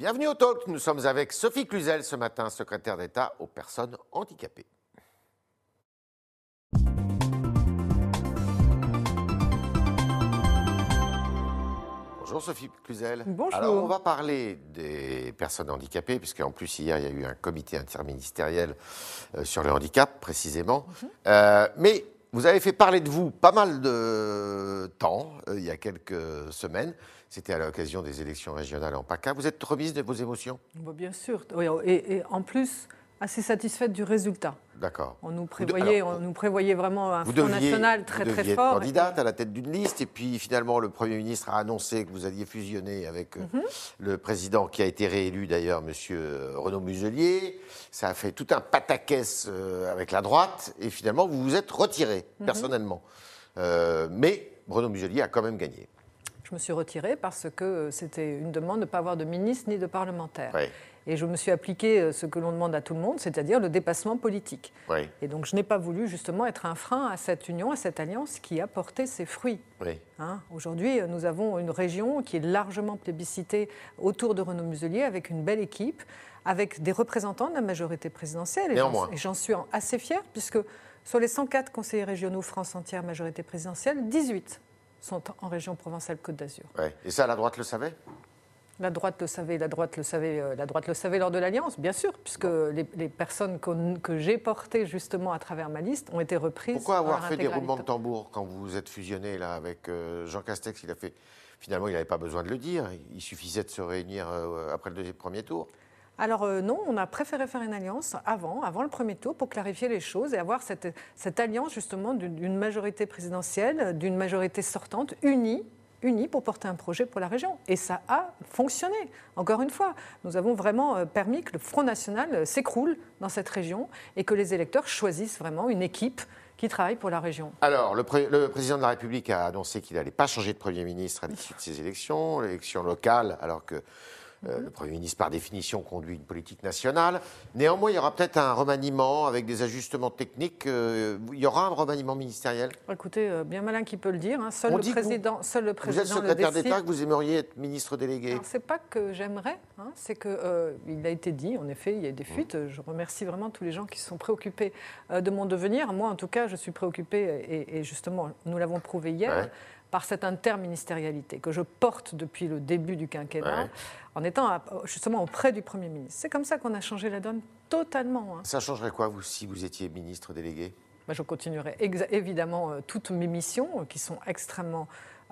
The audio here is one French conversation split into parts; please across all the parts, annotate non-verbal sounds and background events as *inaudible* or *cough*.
Bienvenue au Talk. Nous sommes avec Sophie Cluzel ce matin, secrétaire d'État aux personnes handicapées. Bonjour Sophie Cluzel. Bonjour. Alors on va parler des personnes handicapées, puisqu'en plus hier il y a eu un comité interministériel euh, sur le handicap précisément. Euh, mais vous avez fait parler de vous pas mal de temps, euh, il y a quelques semaines. C'était à l'occasion des élections régionales en PACA. Vous êtes remise de vos émotions? Bah, Bien sûr. Et en plus, assez satisfaite du résultat. D'accord. On nous prévoyait, alors, on nous prévoyait vraiment un Vous Front deviez, National très vous très deviez fort. être candidate à la tête d'une liste, et puis finalement le Premier ministre a annoncé que vous alliez fusionner avec euh, Mhm. le président qui a été réélu d'ailleurs, Monsieur Renaud Muselier. Ça a fait tout un pataquès euh, avec la droite, et finalement vous vous êtes retiré Mhm. personnellement. Euh, mais Renaud Muselier a quand même gagné. Je me suis retirée parce que c'était une demande de ne pas avoir de ministre ni de parlementaire. Oui, Et je me suis appliqué euh, ce que l'on demande à tout le monde, c'est-à-dire le dépassement politique. oui, Et donc je n'ai pas voulu justement être un frein à cette union, à cette alliance qui a porté ses fruits. oui. Hein, Aujourd'hui, euh, nous avons une région qui est largement plébiscitée autour de Renaud Muselier, avec une belle équipe, avec des représentants de la majorité présidentielle. Et j'en- Néanmoins. Et j'en suis assez fière, puisque sur les 104 conseillers régionaux France entière majorité présidentielle, 18 sont en région Provence-Alpes-Côte d'Azur. Et ça, la droite le savait? La droite le savait, la droite le savait, euh, la droite le savait lors de l'alliance, bien sûr, puisque les, les personnes que j'ai portées justement à travers ma liste ont été reprises. Pourquoi avoir fait des roulements de tambour quand vous vous êtes fusionné là avec euh, Jean Castex Il a fait. Finalement, il n'avait pas besoin de le dire. Il suffisait de se réunir euh, après le deuxième premier tour. Alors euh, non, on a préféré faire une alliance avant, avant le premier tour, pour clarifier les choses et avoir cette, cette alliance justement d'une majorité présidentielle, d'une majorité sortante, unie, unie pour porter un projet pour la région. Et ça a fonctionné. Encore une fois, nous avons vraiment euh, permis que le Front National euh, s'écroule dans cette région et que les électeurs choisissent vraiment une équipe qui travaille pour la région. Alors, le président de la République a annoncé qu'il n'allait pas changer de Premier ministre à l'issue de ces élections, l'élection locale, alors que euh, le Premier ministre, par définition, conduit une politique nationale. Néanmoins, il y aura peut-être un remaniement avec des ajustements techniques. euh, il y aura un remaniement ministériel? Écoutez, euh, bien malin qui peut le dire. hein. Seul, On le dit vous- président, seul le Vous président êtes le secrétaire d'État, que vous aimeriez être ministre délégué? Alors, c'est pas que j'aimerais, hein, c'est que euh, il a été dit, en effet, il y a des fuites. Je remercie vraiment tous les gens qui sont préoccupés de mon devenir. Moi, en tout cas, je suis préoccupée, et, et justement, nous l'avons prouvé hier, Ouais. Par cette interministérialité que je porte depuis le début du quinquennat, Ouais. en étant à- justement auprès du Premier ministre. C'est comme ça qu'on a changé la donne totalement. hein. Ça changerait quoi, vous, si vous étiez ministre délégué? Bah, je continuerai évidemment euh, toutes mes missions euh, qui sont extrêmement,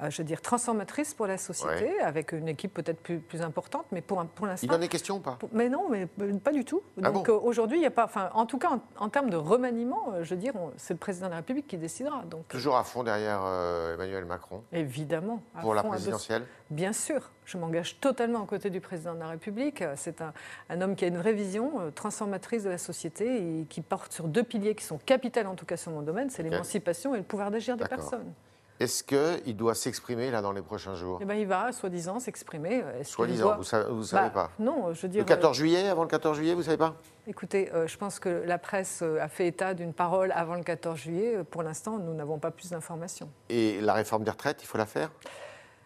je veux dire, transformatrices pour la société, avec une équipe peut-être plus, plus importante, mais pour, pour Il l'instant. en est question ou pas? Pour- Mais non, mais euh, pas du tout. Ah Donc bon? euh, aujourd'hui, il n'y a pas. Enfin, en tout cas, en, en termes de remaniement, euh, je veux dire, c'est le président de la République qui décidera. Donc Toujours à fond derrière euh, Emmanuel Macron? Évidemment. pour la présidentielle? Bien sûr, je m'engage totalement aux côtés du président de la République. Euh, C'est un, un homme qui a une vraie vision euh, transformatrice de la société et qui porte sur deux piliers qui sont capitales, en tout cas sur mon domaine, c'est l'émancipation et le pouvoir d'agir des personnes. Est-ce qu'il doit s'exprimer là dans les prochains jours? Eh ben, il va, soi-disant, s'exprimer. Soi-disant, doit- vous savez, vous savez Bah, pas. Non, je veux dire. Le 14 juillet, avant le 14 juillet, vous savez pas? Euh, écoutez, euh, je pense que la presse euh, a fait état d'une parole avant le 14 juillet. Euh, Pour l'instant, nous n'avons pas plus d'informations. Et la réforme des retraites, il faut la faire?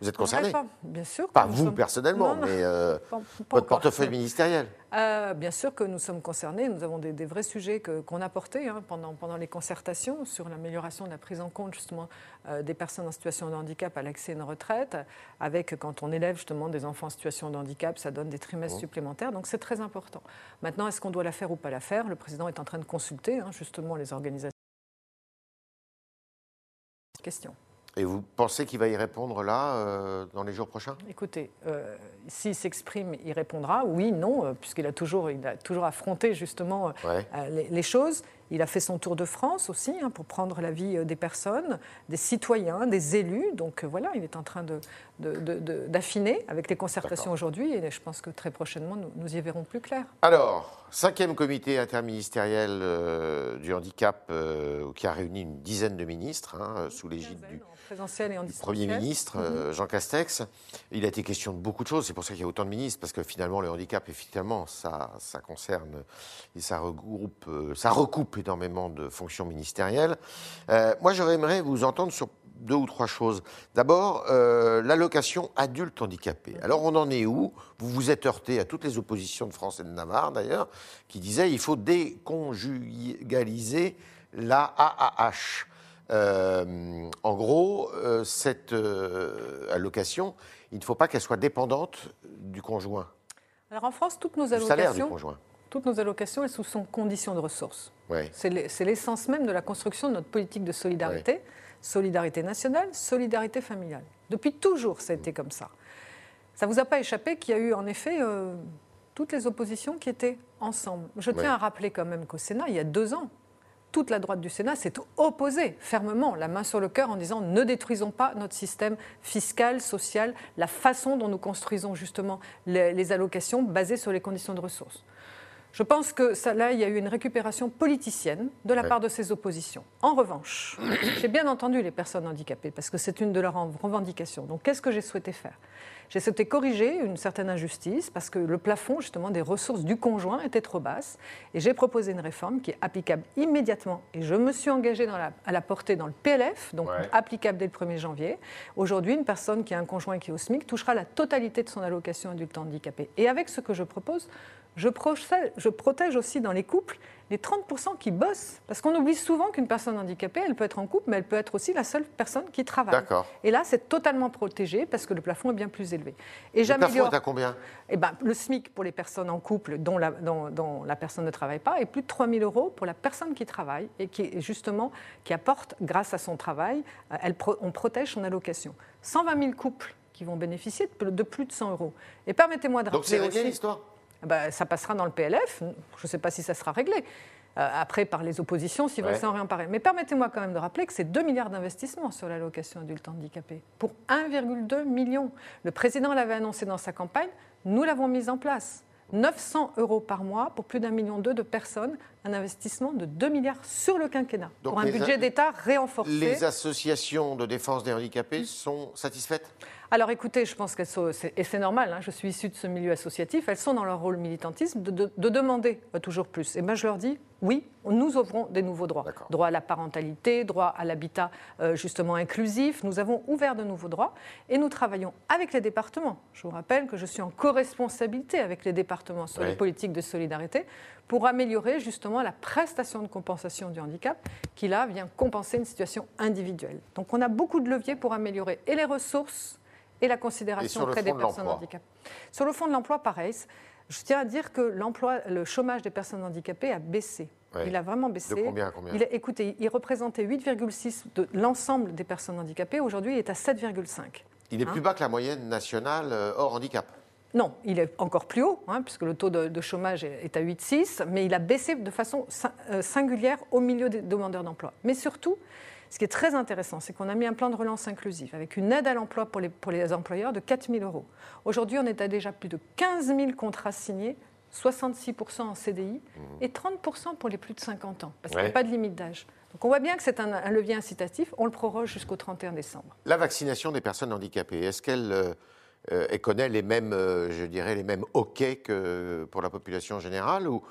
Vous êtes concerné Bien sûr. Pas vous sommes- personnellement, Non, non. mais euh, Pas- *laughs* pas votre portefeuille ministériel. Euh, bien sûr que nous sommes concernés. Nous avons des, des vrais sujets qu'on a portés hein, pendant, pendant les concertations sur l'amélioration de la prise en compte justement euh, des personnes en situation de handicap à l'accès à une retraite. Avec quand on élève justement des enfants en situation de handicap, ça donne des trimestres Mmh. supplémentaires. Donc c'est très important. Maintenant, est-ce qu'on doit la faire ou pas la faire? Le président est en train de consulter hein, justement les organisations. Question. Et vous pensez qu'il va y répondre là, euh, dans les jours prochains? Écoutez, euh, s'il s'exprime, il répondra oui, non, euh, puisqu'il a toujours, il a toujours affronté justement euh, Ouais. euh, les, les choses. Il a fait son tour de France aussi hein, pour prendre l'avis des personnes, des citoyens, des élus. Donc voilà, il est en train de- de- de- de- d'affiner avec les concertations aujourd'hui et je pense que très prochainement, nous, nous y verrons plus clair. Alors, cinquième comité interministériel euh, du handicap euh, qui a réuni une dizaine de ministres hein, sous l'égide du. Premier ministre, euh, Jean Castex. Il a été question de beaucoup de choses, c'est pour ça qu'il y a autant de ministres, parce que finalement, le handicap, effectivement, ça, ça concerne et ça regroupe, euh, ça recoupe énormément de fonctions ministérielles. Euh, moi, j'aimerais vous entendre sur deux ou trois choses. D'abord, euh, l'allocation adulte handicapé. Alors, on en est où? Vous vous êtes heurté à toutes les oppositions de France et de Navarre, d'ailleurs, qui disaient il faut déconjugaliser la AAH. Euh, en gros, cette allocation, il ne faut pas qu'elle soit dépendante du conjoint. Alors en France, toutes nos allocations, salaire du conjoint. toutes nos allocations, elles sont conditions de ressources. Ouais. C'est l'essence même de la construction de notre politique de solidarité. Solidarité nationale, solidarité familiale. Depuis toujours, ça a été comme ça. Ça ne vous a pas échappé qu'il y a eu en effet euh, toutes les oppositions qui étaient ensemble. Je tiens Ouais. à rappeler quand même qu'au Sénat, il y a deux ans, toute la droite du Sénat s'est opposée fermement, la main sur le cœur, en disant ne détruisons pas notre système fiscal, social, la façon dont nous construisons justement les, les allocations basées sur les conditions de ressources. Je pense que ça, là, il y a eu une récupération politicienne de la part de ces oppositions. En revanche, j'ai bien entendu les personnes handicapées parce que c'est une de leurs revendications. Donc, qu'est-ce que j'ai souhaité faire? J'ai souhaité corriger une certaine injustice parce que le plafond, justement, des ressources du conjoint était trop basse. Et j'ai proposé une réforme qui est applicable immédiatement. Et je me suis engagée dans la- à la porter dans le PLF, donc Ouais. applicable dès le 1er janvier. Aujourd'hui, une personne qui a un conjoint qui est au SMIC touchera la totalité de son allocation adulte handicapé. Et avec ce que je propose, je protège, je protège aussi dans les couples les 30% qui bossent. Parce qu'on oublie souvent qu'une personne handicapée, elle peut être en couple, mais elle peut être aussi la seule personne qui travaille. D'accord. Et là, c'est totalement protégé parce que le plafond est bien plus élevé. Et Le plafond j'améliore. est à combien? Eh ben, le SMIC pour les personnes en couple dont la, dont- dont la personne ne travaille pas et plus de 3 000 euros pour la personne qui travaille et qui, justement, qui apporte, grâce à son travail, euh, elle on protège son allocation. 120 000 couples qui vont bénéficier de, plus de 100 euros. Et permettez-moi de Donc c'est rappeler réglé aussi... l'histoire? Ben, ça passera dans le PLF. Je ne sais pas si ça sera réglé. Euh, après, par les oppositions, s'ils veulent s'en réemparer. Mais permettez-moi quand même de rappeler que c'est 2 milliards d'investissements sur l'allocation adulte handicapé pour 1,2 million. Le président l'avait annoncé dans sa campagne, nous l'avons mise en place. 900 euros par mois pour plus d'un million deux de personnes, un investissement de 2 milliards sur le quinquennat, Donc pour un budget d'État réenforcé. Les associations de défense des handicapés sont satisfaites? Alors écoutez, je pense qu'elles sont, et c'est normal, hein, je suis issue de ce milieu associatif, elles sont dans leur rôle militantisme de, de- de demander toujours plus. Et bien je leur dis, oui, nous ouvrons des nouveaux droits. D'accord. Droit à la parentalité, droit à l'habitat euh, justement inclusif. Nous avons ouvert de nouveaux droits et nous travaillons avec les départements. Je vous rappelle que je suis en co-responsabilité avec les départements sur Oui. les politiques de solidarité pour améliorer justement la prestation de compensation du handicap qui là vient compenser une situation individuelle. Donc on a beaucoup de leviers pour améliorer et les ressources et la considération auprès des de personnes handicapées. Sur le fond de l'emploi, pareil. Je tiens à dire que l'emploi, le chômage des personnes handicapées a baissé. Ouais. Il a vraiment baissé. De combien à combien il, est- Écoutez, il représentait 8,6 de l'ensemble des personnes handicapées. Aujourd'hui, il est à 7,5. Il est Hein plus bas que la moyenne nationale euh, hors handicap. Non, il est encore plus haut, hein, puisque le taux de, de chômage est à 8,6, mais il a baissé de façon euh, singulière au milieu des demandeurs d'emploi. Mais surtout, ce qui est très intéressant, c'est qu'on a mis un plan de relance inclusif avec une aide à l'emploi pour les, pour les employeurs de 4 000 euros. Aujourd'hui, on est à déjà plus de 15 000 contrats signés, 66% en CDI et 30 pour les plus de 50 ans, parce qu'il n'y Ouais. a pas de limite d'âge. Donc on voit bien que c'est un, un levier incitatif, on le proroge jusqu'au 31 décembre. La vaccination des personnes handicapées, est-ce qu'elle euh, euh, connaît les mêmes, euh, je dirais, les mêmes hoquets que pour la population générale ou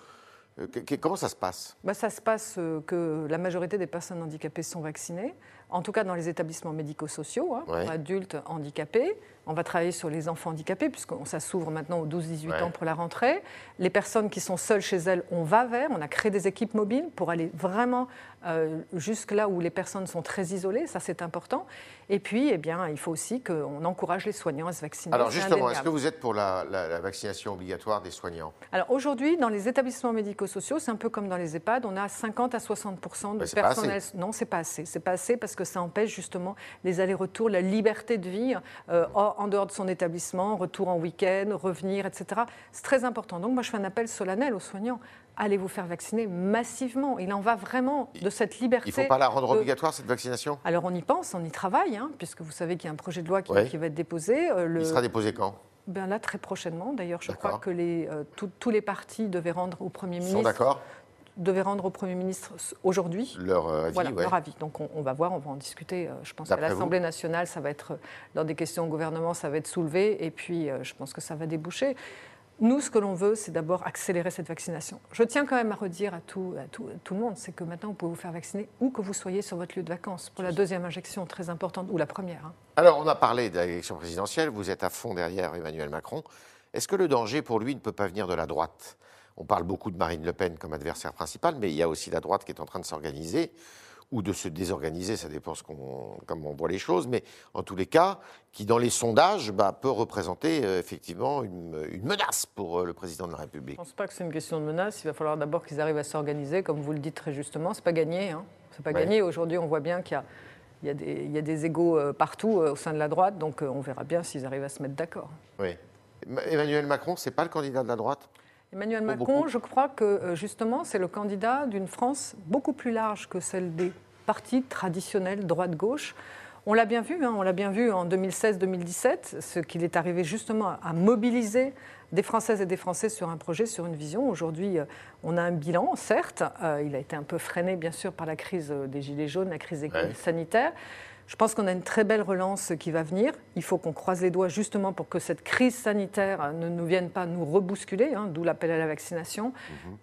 comment ça se passe? Bah, ça se passe euh, que la majorité des personnes handicapées sont vaccinées, en tout cas dans les établissements médico-sociaux, hein, Ouais. pour adultes handicapés. On va travailler sur les enfants handicapés, puisque ça s'ouvre maintenant aux 12-18 Ouais. ans pour la rentrée. Les personnes qui sont seules chez elles, on va vers. On a créé des équipes mobiles pour aller vraiment euh, jusque là où les personnes sont très isolées, ça c'est important. Et puis, eh bien, il faut aussi qu'on encourage les soignants à se vacciner. Alors justement, est-ce que vous êtes pour la, la- la vaccination obligatoire des soignants? Alors aujourd'hui, dans les établissements médico-sociaux, c'est un peu comme dans les EHPAD, on a 50 à 60 de personnel. Non, c'est pas assez. C'est pas assez parce que ça empêche justement les allers-retours, la liberté de vie euh, en dehors de son établissement, retour en week-end, revenir, etc. C'est très important. Donc moi, je fais un appel solennel aux soignants. Allez vous faire vacciner massivement? Il en va vraiment de cette liberté. Il ne faut pas la rendre de- obligatoire, cette vaccination? Alors on y pense, on y travaille, hein, puisque vous savez qu'il y a un projet de loi qui, Ouais. qui va être déposé. Euh, le- Il sera déposé quand? Ben là, très prochainement. D'ailleurs, je crois que les, euh, tous- tous les partis devaient rendre au Premier Ils sont ministre, d'accord devaient rendre au Premier ministre aujourd'hui. Leur euh, avis, Voilà, ouais. leur avis. Donc on, on va voir, on va en discuter. Euh, Je pense qu'à l'Assemblée nationale, ça va être, euh, dans des questions au gouvernement, ça va être soulevé. Et puis, je pense que ça va déboucher. Nous, ce que l'on veut, c'est d'abord accélérer cette vaccination. Je tiens quand même à redire à tout, à tout, tout le monde, c'est que maintenant, vous pouvez vous faire vacciner où que vous soyez sur votre lieu de vacances pour la deuxième injection très importante, ou la première. hein. Alors, on a parlé de l'élection présidentielle, vous êtes à fond derrière Emmanuel Macron. Est-ce que le danger pour lui ne peut pas venir de la droite? On parle beaucoup de Marine Le Pen comme adversaire principal, mais il y a aussi la droite qui est en train de s'organiser ou de se désorganiser, ça dépend ce qu'on- comment on voit les choses, mais en tous les cas, qui dans les sondages bah, peut représenter euh, effectivement une, une menace pour euh, le président de la République. Je ne pense pas que c'est une question de menace. Il va falloir d'abord qu'ils arrivent à s'organiser, comme vous le dites très justement. C'est pas gagné. Hein. C'est pas Ouais. gagné. Aujourd'hui, on voit bien qu'il y a, il y a des, il y a des égaux euh, partout au sein de la droite, donc on verra bien s'ils arrivent à se mettre d'accord. Oui. Ma- Emmanuel Macron, c'est pas le candidat de la droite? Emmanuel Macron, je crois que euh, justement, c'est le candidat d'une France beaucoup plus large que celle des partis traditionnels droite-gauche. On l'a bien vu, hein, on l'a bien vu en 2016-2017, ce qu'il est arrivé justement à, mobiliser des Françaises et des Français sur un projet, sur une vision. Aujourd'hui, euh, on a un bilan, certes, euh, il a été un peu freiné bien sûr par la crise des Gilets jaunes, la crise Ouais. sanitaire. Je pense qu'on a une très belle relance qui va venir. Il faut qu'on croise les doigts justement pour que cette crise sanitaire ne nous vienne pas nous rebousculer, hein, d'où l'appel à la vaccination,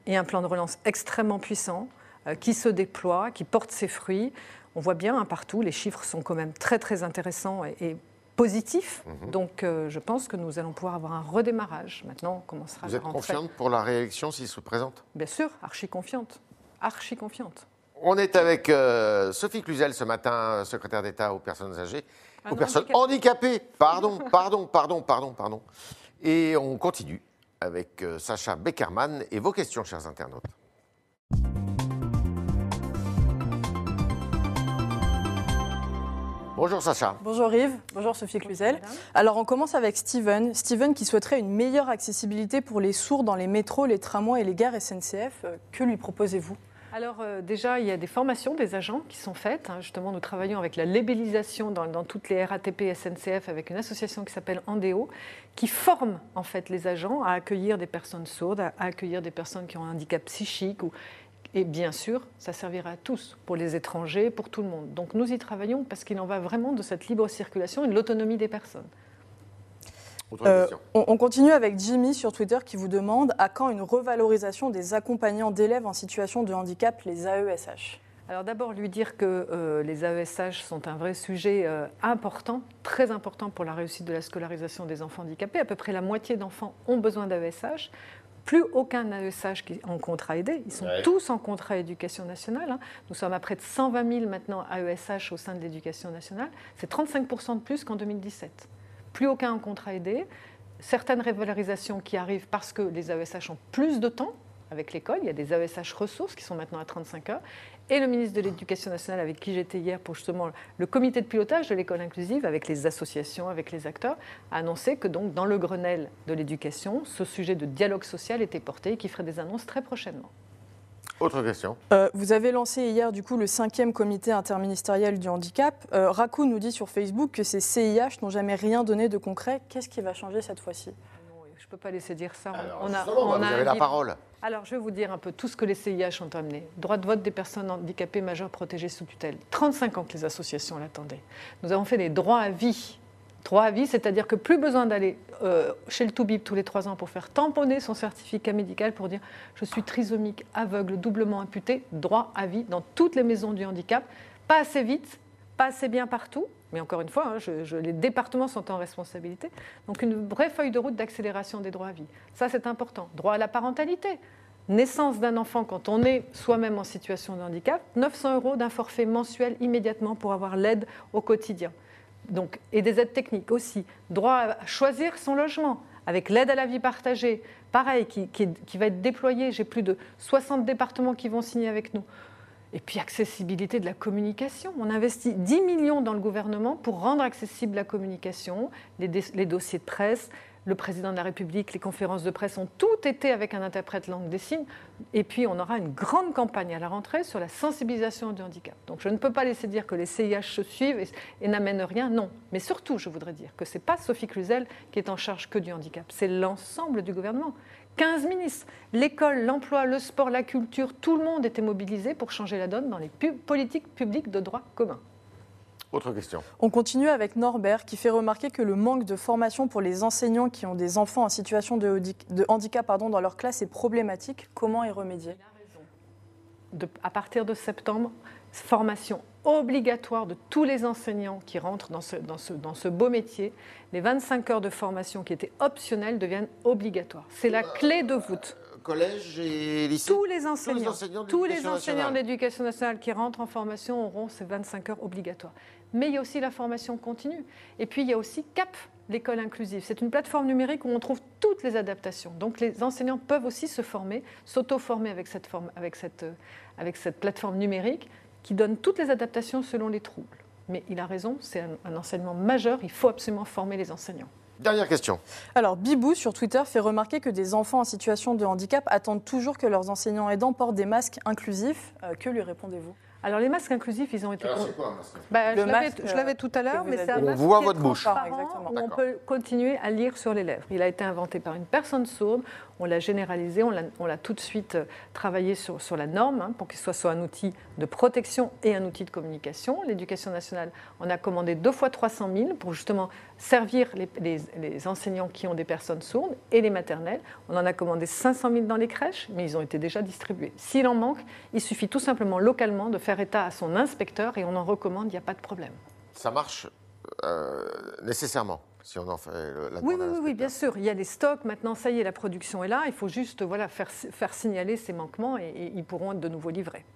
et un plan de relance extrêmement puissant euh, qui se déploie, qui porte ses fruits. On voit bien hein, partout, les chiffres sont quand même très très intéressants et, et positifs. Donc euh, je pense que nous allons pouvoir avoir un redémarrage. Maintenant, on commencera Vous la êtes rentrée. confiante pour la réélection s'il se présente? Bien sûr, archi confiante. Archi confiante. On est avec euh, Sophie Cluzel ce matin, secrétaire d'État aux personnes âgées, Ah aux non, personnes handicapées. Pardon, pardon, pardon, pardon, pardon. Et on continue avec euh, Sacha Beckerman et vos questions, chers internautes. Bonjour Sacha. Bonjour Yves, bonjour Sophie Cluzel. Alors on commence avec Steven. Steven qui souhaiterait une meilleure accessibilité pour les sourds dans les métros, les tramways et les gares SNCF. Euh, Que lui proposez-vous? Alors euh, déjà, il y a des formations des agents qui sont faites. hein. Justement, nous travaillons avec la labellisation dans, toutes les RATP SNCF avec une association qui s'appelle Andéo, qui forme en fait les agents à accueillir des personnes sourdes, à, accueillir des personnes qui ont un handicap psychique. Et bien sûr, ça servira à tous, pour les étrangers, pour tout le monde. Donc nous y travaillons parce qu'il en va vraiment de cette libre circulation et de l'autonomie des personnes. Euh, on, on continue avec Jimmy sur Twitter qui vous demande à quand une revalorisation des accompagnants d'élèves en situation de handicap, les AESH Alors d'abord lui dire que euh, les AESH sont un vrai sujet euh, important, très important pour la réussite de la scolarisation des enfants handicapés. À peu près la moitié d'enfants ont besoin d'AESH. Plus aucun AESH qui est en contrat aidé. Ils sont Ouais. tous en contrat éducation nationale. hein. Nous sommes à près de 120 000 maintenant AESH au sein de l'éducation nationale. C'est 35% de plus qu'en 2017. Plus aucun contrat aidé. Certaines revalorisations qui arrivent parce que les AESH ont plus de temps avec l'école. Il y a des AESH ressources qui sont maintenant à 35 heures. Et le ministre de l'Éducation nationale, avec qui j'étais hier pour justement le comité de pilotage de l'école inclusive, avec les associations, avec les acteurs, a annoncé que donc dans le Grenelle de l'éducation, ce sujet de dialogue social était porté et qu'il ferait des annonces très prochainement. Autre question. Euh, vous avez lancé hier du coup le cinquième comité interministériel du handicap. Euh, Raku nous dit sur Facebook que ces CIH n'ont jamais rien donné de concret. Qu'est-ce qui va changer cette fois-ci? Je ne peux pas laisser dire ça. Alors, On a- on bah, a vous avez la parole. Alors, je vais vous dire un peu tout ce que les CIH ont amené. Droit de vote des personnes handicapées majeures protégées sous tutelle. 35 ans que les associations l'attendaient. Nous avons fait des droits à vie. Droits à vie, c'est-à-dire que plus besoin d'aller euh, chez le Toubib tous les trois ans pour faire tamponner son certificat médical pour dire je suis trisomique, aveugle, doublement amputé. Droit à vie dans toutes les maisons du handicap. Pas assez vite, pas assez bien partout. Mais encore une fois, hein, les départements sont en responsabilité. Donc une vraie feuille de route d'accélération des droits à vie. Ça, c'est important. Droit à la parentalité. Naissance d'un enfant quand on est soi-même en situation de handicap, 900 euros d'un forfait mensuel immédiatement pour avoir l'aide au quotidien. Donc, et des aides techniques aussi. Droit à choisir son logement avec l'aide à la vie partagée, pareil, qui, qui va être déployée. J'ai plus de 60 départements qui vont signer avec nous. Et puis accessibilité de la communication. On investit 10 millions dans le gouvernement pour rendre accessible la communication, les, les dossiers de presse. Le président de la République, les conférences de presse ont tout été avec un interprète langue des signes. Et puis on aura une grande campagne à la rentrée sur la sensibilisation du handicap. Donc je ne peux pas laisser dire que les CIH se suivent et, n'amènent rien. Non. Mais surtout, je voudrais dire que ce n'est pas Sophie Cluzel qui est en charge que du handicap. C'est l'ensemble du gouvernement. 15 ministres. L'école, l'emploi, le sport, la culture, tout le monde était mobilisé pour changer la donne dans les politiques publiques de droit commun. Autre question. On continue avec Norbert qui fait remarquer que le manque de formation pour les enseignants qui ont des enfants en situation de, de handicap pardon, dans leur classe est problématique. Comment y remédier? De, À partir de septembre, formation obligatoire de tous les enseignants qui rentrent dans ce, dans ce, dans ce beau métier. Les 25 heures de formation qui étaient optionnelles deviennent obligatoires. C'est la clé de voûte collège et lycée Tous les enseignants, tous les enseignants d'éducation nationale qui rentrent en formation auront ces 25 heures obligatoires. Mais il y a aussi la formation continue. Et puis il y a aussi CAP, l'école inclusive. C'est une plateforme numérique où on trouve toutes les adaptations. Donc les enseignants peuvent aussi se former, s'auto-former avec cette, forme, avec, cette, avec cette plateforme numérique qui donne toutes les adaptations selon les troubles. Mais il a raison, c'est un enseignement majeur, il faut absolument former les enseignants. Dernière question. Alors, Bibou sur Twitter fait remarquer que des enfants en situation de handicap attendent toujours que leurs enseignants aidants portent des masques inclusifs. Euh, que lui répondez-vous? Alors les masques inclusifs, ils ont été. Alors, quoi, un masque bah, je l'avais tout à l'heure, mais c'est un on masque voit votre bouche. Où on peut continuer à lire sur les lèvres. Il a été inventé par une personne sourde on l'a généralisé, on l'a tout de suite euh, travaillé sur, sur la norme hein, pour qu'il soit soit un outil de protection et un outil de communication. L'éducation nationale en a commandé deux fois 300 000 pour justement servir les, les, enseignants qui ont des personnes sourdes et les maternelles. On en a commandé 500 000 dans les crèches, mais ils ont été déjà distribués. S'il en manque, il suffit tout simplement localement de faire état à son inspecteur et on en recommande, il n'y a pas de problème. Ça marche euh, nécessairement si on en fait la oui, oui, oui, bien sûr. Il y a des stocks. Maintenant, ça y est, la production est là. Il faut juste voilà, faire, faire signaler ces manquements et, ils pourront être de nouveau livrés.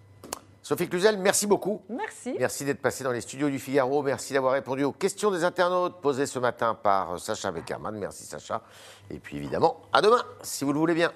Sophie Cluzel, merci beaucoup. Merci. Merci d'être passée dans les studios du Figaro. Merci d'avoir répondu aux questions des internautes posées ce matin par Sacha Beckerman. Merci Sacha. Et puis évidemment, à demain, si vous le voulez bien.